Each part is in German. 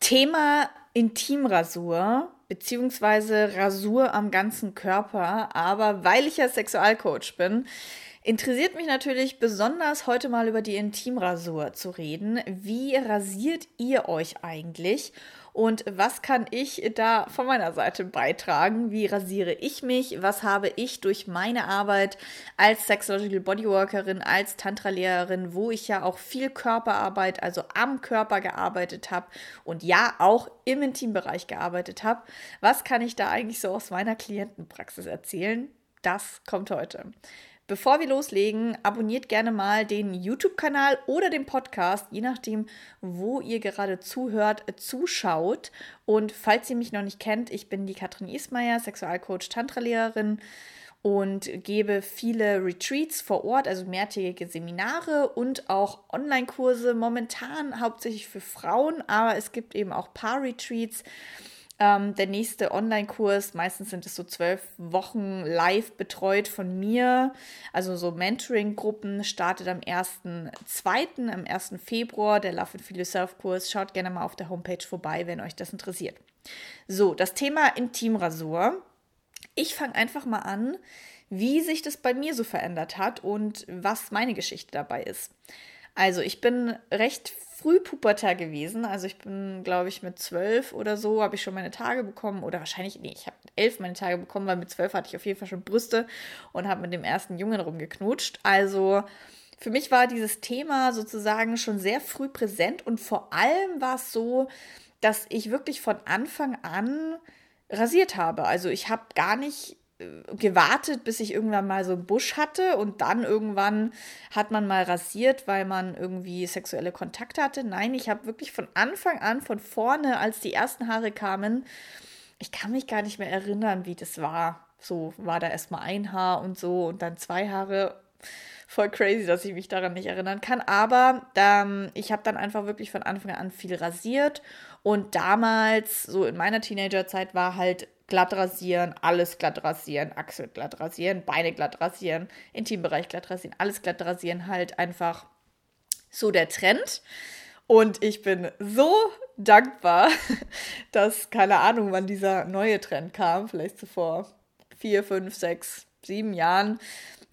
Thema Intimrasur beziehungsweise Rasur am ganzen Körper. Aber weil ich ja Sexualcoach bin, interessiert mich natürlich besonders heute mal über die Intimrasur zu reden. Wie rasiert ihr euch eigentlich? Und was kann ich da von meiner Seite beitragen? Wie rasiere ich mich? Was habe ich durch meine Arbeit als Sexological Bodyworkerin, als Tantra-Lehrerin, wo ich ja auch viel Körperarbeit, also am Körper gearbeitet habe und ja auch im Intimbereich gearbeitet habe? Was kann ich da eigentlich so aus meiner Klientenpraxis erzählen? Das kommt heute. Bevor wir loslegen, abonniert gerne mal den YouTube-Kanal oder den Podcast, je nachdem, wo ihr gerade zuhört, zuschaut. Und falls ihr mich noch nicht kennt, ich bin die Katrin Ismaier, Sexualcoach, Tantra-Lehrerin und gebe viele Retreats vor Ort, also mehrtägige Seminare und auch Online-Kurse, momentan hauptsächlich für Frauen, aber es gibt eben auch Paar-Retreats ähm, der nächste Online-Kurs, meistens sind es so zwölf Wochen live betreut von mir. Also so Mentoring-Gruppen startet am 1.2., am 1. Februar, der Love and Feel Yourself-Kurs. Schaut gerne mal auf der Homepage vorbei, wenn euch das interessiert. So, das Thema Intimrasur. Ich fange einfach mal an, wie sich das bei mir so verändert hat und was meine Geschichte dabei ist. Also, ich bin recht Frühpubertär gewesen. Also ich bin, glaube ich, mit zwölf oder so habe ich schon meine Tage bekommen. Oder wahrscheinlich, nee, ich habe elf meine Tage bekommen, weil mit zwölf hatte ich auf jeden Fall schon Brüste und habe mit dem ersten Jungen rumgeknutscht. Also für mich war dieses Thema sozusagen schon sehr früh präsent und vor allem war es so, dass ich wirklich von Anfang an rasiert habe. Also ich habe gar nicht gewartet, bis ich irgendwann mal so einen Busch hatte und dann irgendwann hat man mal rasiert, weil man irgendwie sexuelle Kontakte hatte. Nein, ich habe wirklich von Anfang an, von vorne, als die ersten Haare kamen, ich kann mich gar nicht mehr erinnern, wie das war. So war da erstmal ein Haar und so und dann zwei Haare. Voll crazy, dass ich mich daran nicht erinnern kann. Aber ähm, ich habe dann einfach wirklich von Anfang an viel rasiert. Und damals, so in meiner Teenagerzeit, war halt glatt rasieren, alles glatt rasieren, Achsel glatt rasieren, Beine glatt rasieren, Intimbereich glatt rasieren, alles glatt rasieren, halt einfach so der Trend. Und ich bin so dankbar, dass, keine Ahnung, wann dieser neue Trend kam, vielleicht so vor vier, fünf, sechs, sieben Jahren,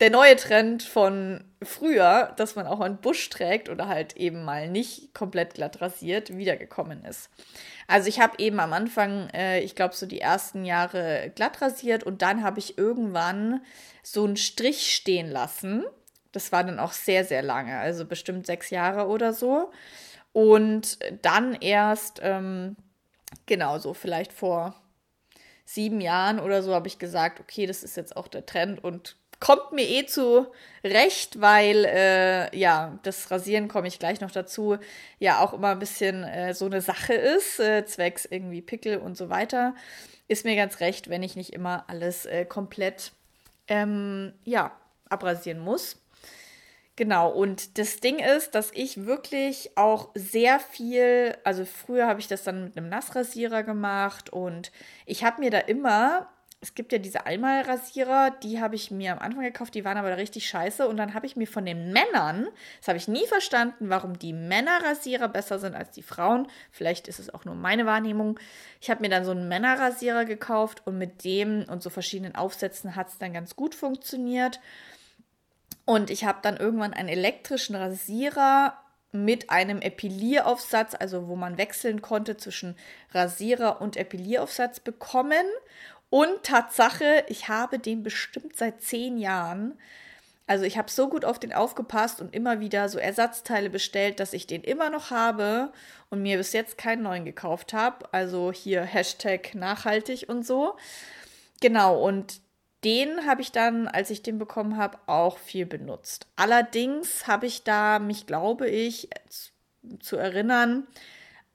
der neue Trend von früher, dass man auch einen Busch trägt oder halt eben mal nicht komplett glatt rasiert, wiedergekommen ist. Also ich habe eben am Anfang, äh, ich glaube so die ersten Jahre glatt rasiert und dann habe ich irgendwann so einen Strich stehen lassen. Das war dann auch sehr, sehr lange, also bestimmt sechs Jahre oder so. Und dann erst, ähm, genau so, vielleicht vor sieben Jahren oder so habe ich gesagt, okay, das ist jetzt auch der Trend und kommt mir eh zu Recht, weil äh, ja, das Rasieren komme ich gleich noch dazu, ja auch immer ein bisschen äh, so eine Sache ist, äh, zwecks irgendwie Pickel und so weiter. Ist mir ganz recht, wenn ich nicht immer alles äh, komplett ähm, ja, abrasieren muss. Genau, und das Ding ist, dass ich wirklich auch sehr viel, also früher habe ich das dann mit einem Nassrasierer gemacht und ich habe mir da immer es gibt ja diese Einmalrasierer, die habe ich mir am Anfang gekauft, die waren aber richtig scheiße. Und dann habe ich mir von den Männern, das habe ich nie verstanden, warum die Männerrasierer besser sind als die Frauen. Vielleicht ist es auch nur meine Wahrnehmung. Ich habe mir dann so einen Männerrasierer gekauft und mit dem und so verschiedenen Aufsätzen hat es dann ganz gut funktioniert. Und ich habe dann irgendwann einen elektrischen Rasierer mit einem Epilieraufsatz, also wo man wechseln konnte zwischen Rasierer und Epilieraufsatz bekommen. Und Tatsache, ich habe den bestimmt seit zehn Jahren. Also ich habe so gut auf den aufgepasst und immer wieder so Ersatzteile bestellt, dass ich den immer noch habe und mir bis jetzt keinen neuen gekauft habe. Also hier Hashtag nachhaltig und so. Genau, und den habe ich dann, als ich den bekommen habe, auch viel benutzt. Allerdings habe ich da mich, glaube ich, zu erinnern,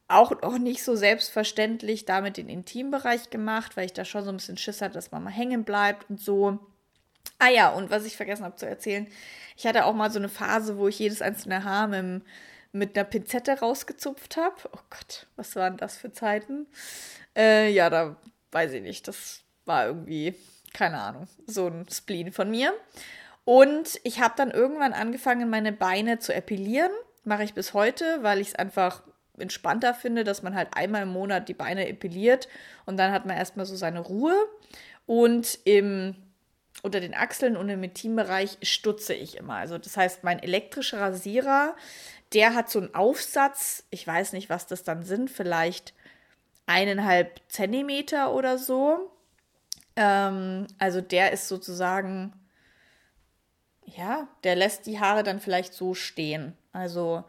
auch noch nicht so selbstverständlich damit den Intimbereich gemacht, weil ich da schon so ein bisschen Schiss hatte, dass man mal hängen bleibt und so. Ah ja, und was ich vergessen habe zu erzählen, ich hatte auch mal so eine Phase, wo ich jedes einzelne Haar mit, mit einer Pinzette rausgezupft habe. Oh Gott, was waren das für Zeiten? Äh, ja, da weiß ich nicht, das war irgendwie, keine Ahnung, so ein Spleen von mir. Und ich habe dann irgendwann angefangen, meine Beine zu epilieren. Mache ich bis heute, weil ich es einfach entspannter finde, dass man halt einmal im Monat die Beine epiliert und dann hat man erstmal so seine Ruhe. Und im, unter den Achseln und im Intimbereich stutze ich immer. Also das heißt, mein elektrischer Rasierer, der hat so einen Aufsatz, ich weiß nicht, was das dann sind, vielleicht eineinhalb Zentimeter oder so. Ähm, also der ist sozusagen, ja, der lässt die Haare dann vielleicht so stehen. Also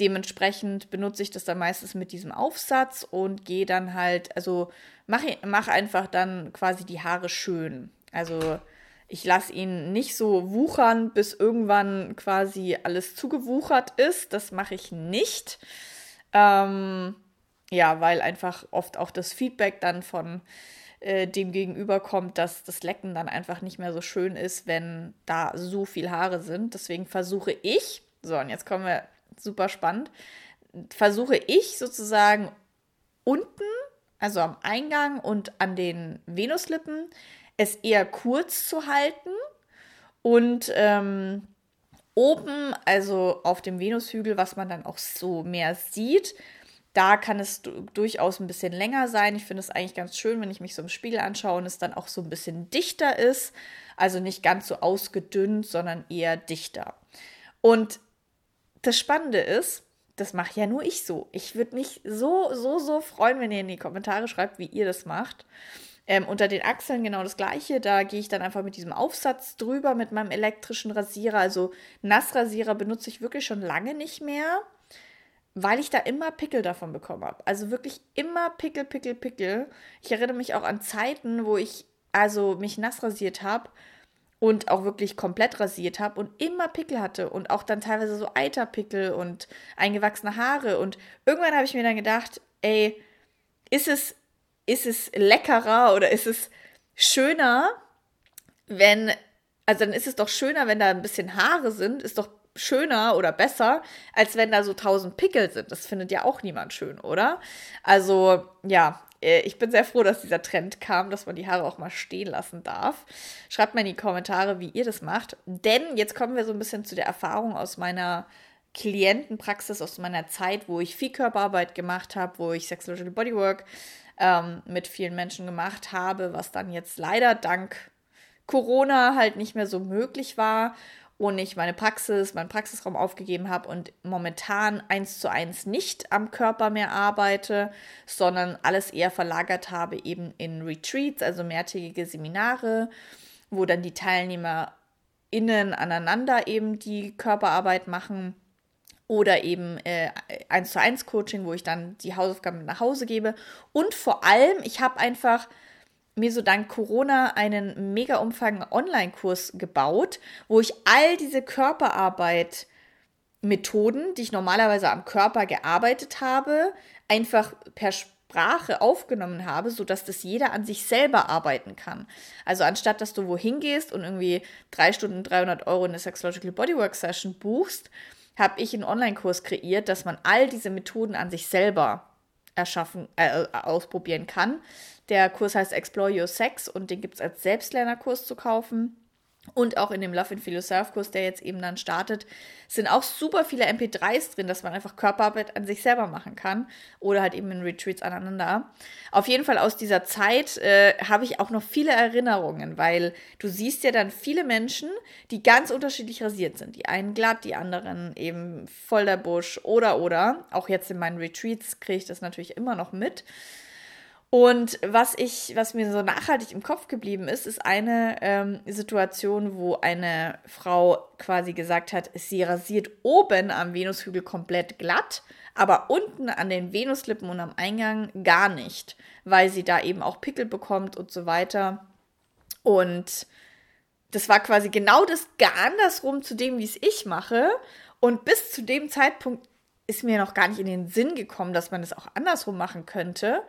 dementsprechend benutze ich das dann meistens mit diesem Aufsatz und gehe dann halt, also mache mach einfach dann quasi die Haare schön. Also ich lasse ihn nicht so wuchern, bis irgendwann quasi alles zugewuchert ist. Das mache ich nicht. Ähm, ja, weil einfach oft auch das Feedback dann von äh, dem Gegenüber kommt, dass das Lecken dann einfach nicht mehr so schön ist, wenn da so viel Haare sind. Deswegen versuche ich, so und jetzt kommen wir super spannend, versuche ich sozusagen unten, also am Eingang und an den Venuslippen, es eher kurz zu halten und ähm, oben, also auf dem Venushügel, was man dann auch so mehr sieht, da kann es durchaus ein bisschen länger sein. Ich finde es eigentlich ganz schön, wenn ich mich so im Spiegel anschaue und es dann auch so ein bisschen dichter ist. Also nicht ganz so ausgedünnt, sondern eher dichter. Und das Spannende ist, das mache ja nur ich so. Ich würde mich so, so, so freuen, wenn ihr in die Kommentare schreibt, wie ihr das macht. Ähm, unter den Achseln genau das gleiche. Da gehe ich dann einfach mit diesem Aufsatz drüber mit meinem elektrischen Rasierer. Also Nassrasierer benutze ich wirklich schon lange nicht mehr weil ich da immer Pickel davon bekommen habe. Also wirklich immer Pickel, Pickel, Pickel. Ich erinnere mich auch an Zeiten, wo ich also mich nass rasiert habe und auch wirklich komplett rasiert habe und immer Pickel hatte und auch dann teilweise so Eiterpickel und eingewachsene Haare und irgendwann habe ich mir dann gedacht, ey, ist es ist es leckerer oder ist es schöner, wenn also dann ist es doch schöner, wenn da ein bisschen Haare sind, ist doch schöner oder besser, als wenn da so tausend Pickel sind. Das findet ja auch niemand schön, oder? Also, ja, äh, ich bin sehr froh, dass dieser Trend kam, dass man die Haare auch mal stehen lassen darf. Schreibt mal in die Kommentare, wie ihr das macht. Denn jetzt kommen wir so ein bisschen zu der Erfahrung aus meiner Klientenpraxis, aus meiner Zeit, wo ich viel Körperarbeit gemacht habe, wo ich Sexological Bodywork ähm, mit vielen Menschen gemacht habe, was dann jetzt leider dank Corona halt nicht mehr so möglich war und ich meine Praxis, meinen Praxisraum aufgegeben habe und momentan eins zu eins nicht am Körper mehr arbeite, sondern alles eher verlagert habe eben in Retreats, also mehrtägige Seminare, wo dann die TeilnehmerInnen aneinander eben die Körperarbeit machen oder eben äh, 1 zu 1 Coaching, wo ich dann die Hausaufgaben nach Hause gebe. Und vor allem, ich habe einfach mir so dank Corona einen mega umfangenden Online-Kurs gebaut, wo ich all diese Körperarbeit Methoden, die ich normalerweise am Körper gearbeitet habe, einfach per Sprache aufgenommen habe, sodass das jeder an sich selber arbeiten kann. Also anstatt, dass du wohin gehst und irgendwie drei Stunden 300 Euro in eine Sexological Bodywork Session buchst, habe ich einen Online-Kurs kreiert, dass man all diese Methoden an sich selber erschaffen, äh, ausprobieren kann. Der Kurs heißt Explore Your Sex und den gibt es als Selbstlernerkurs zu kaufen. Und auch in dem Love and Feel Yourself Kurs, der jetzt eben dann startet, sind auch super viele MP3s drin, dass man einfach Körperarbeit an sich selber machen kann oder halt eben in Retreats aneinander. Auf jeden Fall aus dieser Zeit äh, habe ich auch noch viele Erinnerungen, weil du siehst ja dann viele Menschen, die ganz unterschiedlich rasiert sind. Die einen glatt, die anderen eben voll der Busch oder oder. Auch jetzt in meinen Retreats kriege ich das natürlich immer noch mit. Und was ich, was mir so nachhaltig im Kopf geblieben ist, ist eine ähm, Situation, wo eine Frau quasi gesagt hat, sie rasiert oben am Venushügel komplett glatt, aber unten an den Venuslippen und am Eingang gar nicht, weil sie da eben auch Pickel bekommt und so weiter. Und das war quasi genau das gar andersrum zu dem, wie es ich mache. Und bis zu dem Zeitpunkt ist mir noch gar nicht in den Sinn gekommen, dass man das auch andersrum machen könnte.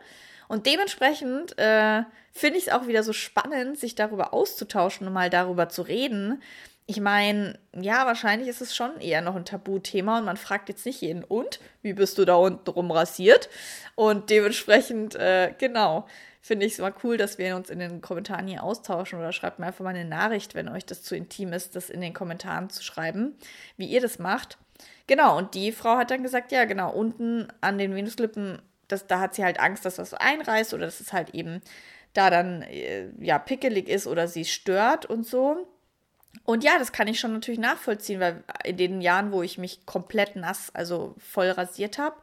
Und dementsprechend äh, finde ich es auch wieder so spannend, sich darüber auszutauschen und mal darüber zu reden. Ich meine, ja, wahrscheinlich ist es schon eher noch ein Tabuthema und man fragt jetzt nicht jeden, und wie bist du da unten rum rasiert? Und dementsprechend, äh, genau, finde ich es mal cool, dass wir uns in den Kommentaren hier austauschen oder schreibt mir einfach mal eine Nachricht, wenn euch das zu intim ist, das in den Kommentaren zu schreiben, wie ihr das macht. Genau, und die Frau hat dann gesagt, ja, genau, unten an den Venuslippen, das, da hat sie halt Angst, dass das einreißt oder dass es halt eben da dann äh, ja pickelig ist oder sie stört und so. Und ja, das kann ich schon natürlich nachvollziehen, weil in den Jahren, wo ich mich komplett nass, also voll rasiert habe,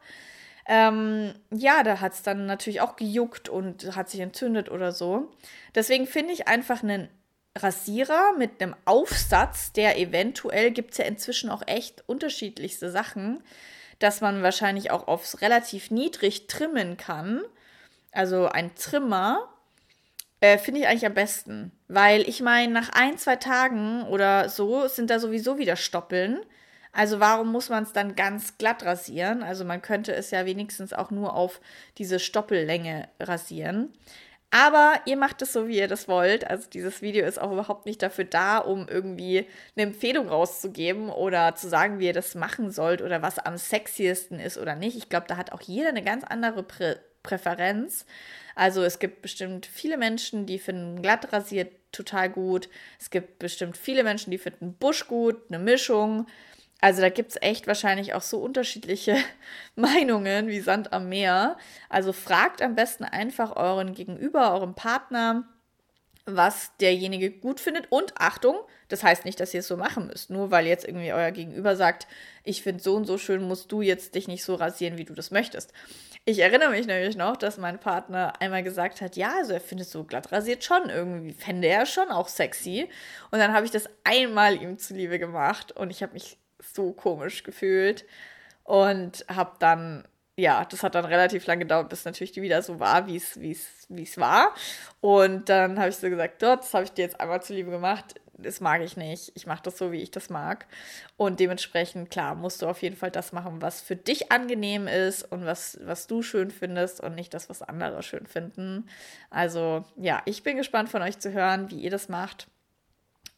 ähm, ja, da hat es dann natürlich auch gejuckt und hat sich entzündet oder so. Deswegen finde ich einfach einen Rasierer mit einem Aufsatz, der eventuell gibt es ja inzwischen auch echt unterschiedlichste Sachen, dass man wahrscheinlich auch aufs relativ niedrig trimmen kann. Also ein Trimmer äh, finde ich eigentlich am besten. Weil ich meine, nach ein, zwei Tagen oder so sind da sowieso wieder Stoppeln. Also warum muss man es dann ganz glatt rasieren? Also man könnte es ja wenigstens auch nur auf diese Stoppellänge rasieren. Aber ihr macht es so, wie ihr das wollt. Also dieses Video ist auch überhaupt nicht dafür da, um irgendwie eine Empfehlung rauszugeben oder zu sagen, wie ihr das machen sollt oder was am sexiesten ist oder nicht. Ich glaube, da hat auch jeder eine ganz andere Prä Präferenz. Also es gibt bestimmt viele Menschen, die finden glatt rasiert total gut. Es gibt bestimmt viele Menschen, die finden Busch gut, eine Mischung. Also da gibt es echt wahrscheinlich auch so unterschiedliche Meinungen wie Sand am Meer. Also fragt am besten einfach euren Gegenüber, euren Partner, was derjenige gut findet. Und Achtung, das heißt nicht, dass ihr es so machen müsst. Nur weil jetzt irgendwie euer Gegenüber sagt, ich finde so und so schön, musst du jetzt dich nicht so rasieren, wie du das möchtest. Ich erinnere mich nämlich noch, dass mein Partner einmal gesagt hat, ja, also er findet so glatt rasiert schon irgendwie, fände er schon auch sexy. Und dann habe ich das einmal ihm zuliebe gemacht und ich habe mich so komisch gefühlt und habe dann ja, das hat dann relativ lange gedauert, bis natürlich wieder so war, wie es war. Und dann habe ich so gesagt, dort, das habe ich dir jetzt einmal zuliebe gemacht. Das mag ich nicht. Ich mache das so, wie ich das mag. Und dementsprechend, klar, musst du auf jeden Fall das machen, was für dich angenehm ist und was, was du schön findest und nicht das, was andere schön finden. Also, ja, ich bin gespannt von euch zu hören, wie ihr das macht.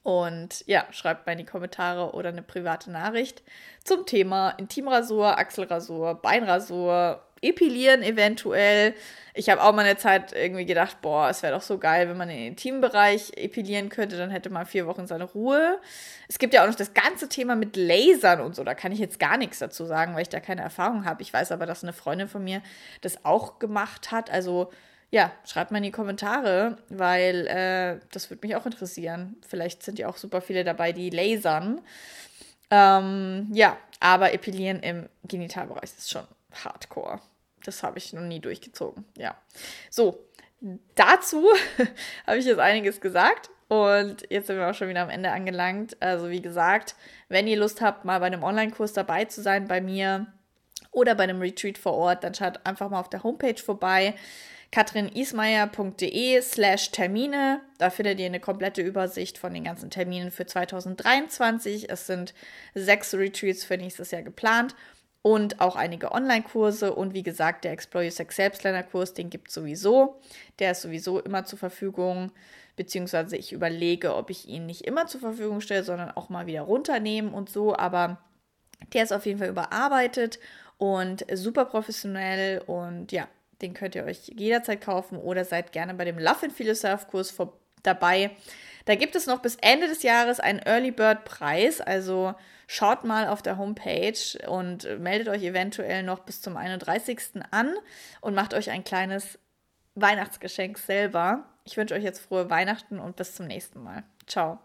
Und ja, schreibt mal in die Kommentare oder eine private Nachricht zum Thema Intimrasur, Achselrasur, Beinrasur, Epilieren eventuell. Ich habe auch mal eine Zeit irgendwie gedacht, boah, es wäre doch so geil, wenn man den Intimbereich epilieren könnte, dann hätte man vier Wochen seine Ruhe. Es gibt ja auch noch das ganze Thema mit Lasern und so, da kann ich jetzt gar nichts dazu sagen, weil ich da keine Erfahrung habe. Ich weiß aber, dass eine Freundin von mir das auch gemacht hat. Also ja, schreibt mal in die Kommentare, weil äh, das würde mich auch interessieren. Vielleicht sind ja auch super viele dabei, die lasern. Ähm, ja, aber Epilieren im Genitalbereich ist schon hardcore. Das habe ich noch nie durchgezogen. Ja. So, dazu habe ich jetzt einiges gesagt. Und jetzt sind wir auch schon wieder am Ende angelangt. Also, wie gesagt, wenn ihr Lust habt, mal bei einem Online-Kurs dabei zu sein bei mir oder bei einem Retreat vor Ort, dann schaut einfach mal auf der Homepage vorbei katrinismeier.de slash Termine. Da findet ihr eine komplette Übersicht von den ganzen Terminen für 2023. Es sind sechs Retreats für nächstes Jahr geplant und auch einige Online-Kurse. Und wie gesagt, der Explore Your Sex Selbstlerner-Kurs, den gibt es sowieso. Der ist sowieso immer zur Verfügung. Beziehungsweise ich überlege, ob ich ihn nicht immer zur Verfügung stelle, sondern auch mal wieder runternehmen und so. Aber der ist auf jeden Fall überarbeitet und super professionell und ja, den könnt ihr euch jederzeit kaufen oder seid gerne bei dem Love and Feel Yourself Kurs dabei. Da gibt es noch bis Ende des Jahres einen Early Bird Preis, also schaut mal auf der Homepage und meldet euch eventuell noch bis zum 31. an und macht euch ein kleines Weihnachtsgeschenk selber. Ich wünsche euch jetzt frohe Weihnachten und bis zum nächsten Mal. Ciao.